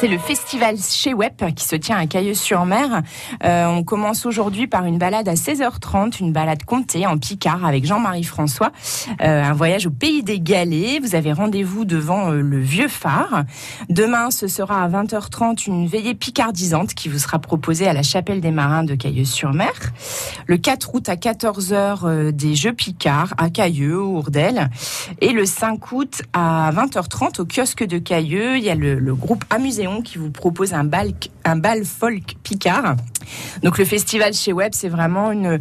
C'est le festival chez Web qui se tient à Cailleux-sur-Mer. Euh, on commence aujourd'hui par une balade à 16h30, une balade comptée en Picard avec Jean-Marie François. Euh, un voyage au pays des Galets. Vous avez rendez-vous devant euh, le vieux phare. Demain, ce sera à 20h30 une veillée picardisante qui vous sera proposée à la chapelle des marins de Cailleux-sur-Mer. Le 4 août à 14h, des Jeux Picard à Cailleux, Ourdel. Et le 5 août à 20h30 au kiosque de Cailleux, il y a le, groupe Qui vous propose un bal, un bal folk picard. Donc le festival chez Web, c'est vraiment une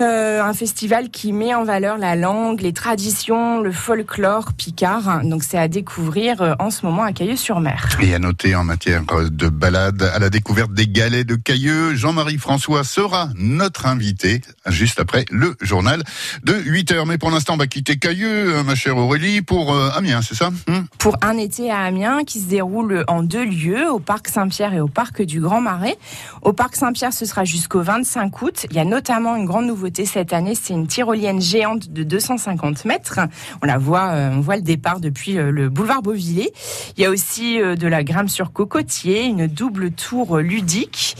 euh, un festival qui met en valeur la langue, les traditions, le folklore picard. Donc c'est à découvrir euh, en ce moment à Cailleux-sur-Mer. Et à noter en matière de balade à la découverte des galets de Cailleux, Jean-Marie François sera notre invité juste après le journal de 8 heures. Mais pour l'instant, on va quitter Cailleux, hein, ma chère Aurélie, pour euh, Amiens, c'est ça hmm Pour un été à Amiens qui se déroule en deux lieux, au parc Saint-Pierre et au parc du Grand Marais. Au parc Saint-Pierre, ce sera jusqu'au 25 août. Il y a notamment une grande nouveauté cette année, c'est une tyrolienne géante de 250 mètres. On la voit, euh, on voit le départ depuis euh, le boulevard Beauvillé. Il y a aussi euh, de la grimpe sur cocotier, une double tour ludique,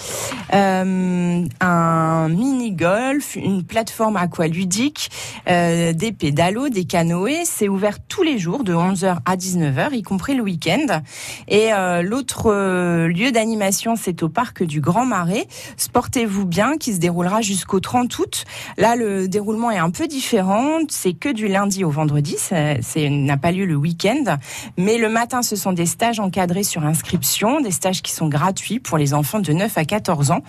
un mini golf, une plateforme aqualudique, des pédalos, des canoës. C'est ouvert tous les jours de 11h à 19h, y compris le week-end. Et l'autre lieu d'animation, c'est au parc du Grand Marais. Sportez-vous bien, qui se déroulera jusqu'au 30 août. Là, le déroulement est un peu différent. C'est que du lundi au vendredi. C'est n'a pas lieu le week-end. Mais le matin, ce sont des stages encadrés sur inscription, des stages qui sont gratuits pour les enfants de 9 à 14 ans.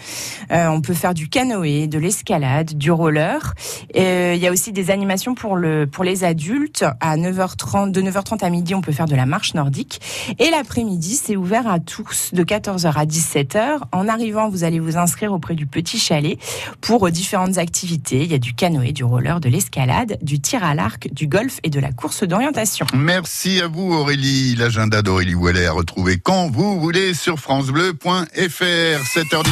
Euh, on peut faire du canoë, de l'escalade, du roller. Euh, il y a aussi des animations pour le pour les adultes. À 9h30, de 9h30 à midi, on peut faire de la marche nordique. Et l'après-midi, c'est ouvert à tous de 14h à 17h. En arrivant, vous allez vous inscrire auprès du petit chalet pour différentes activités il y a du canoë, du roller, de l'escalade, du tir à l'arc, du golf et de la course d'orientation. Merci à vous Aurélie. L'agenda d'Aurélie Ouellet à retrouver quand vous voulez sur francebleu.fr. 7h10.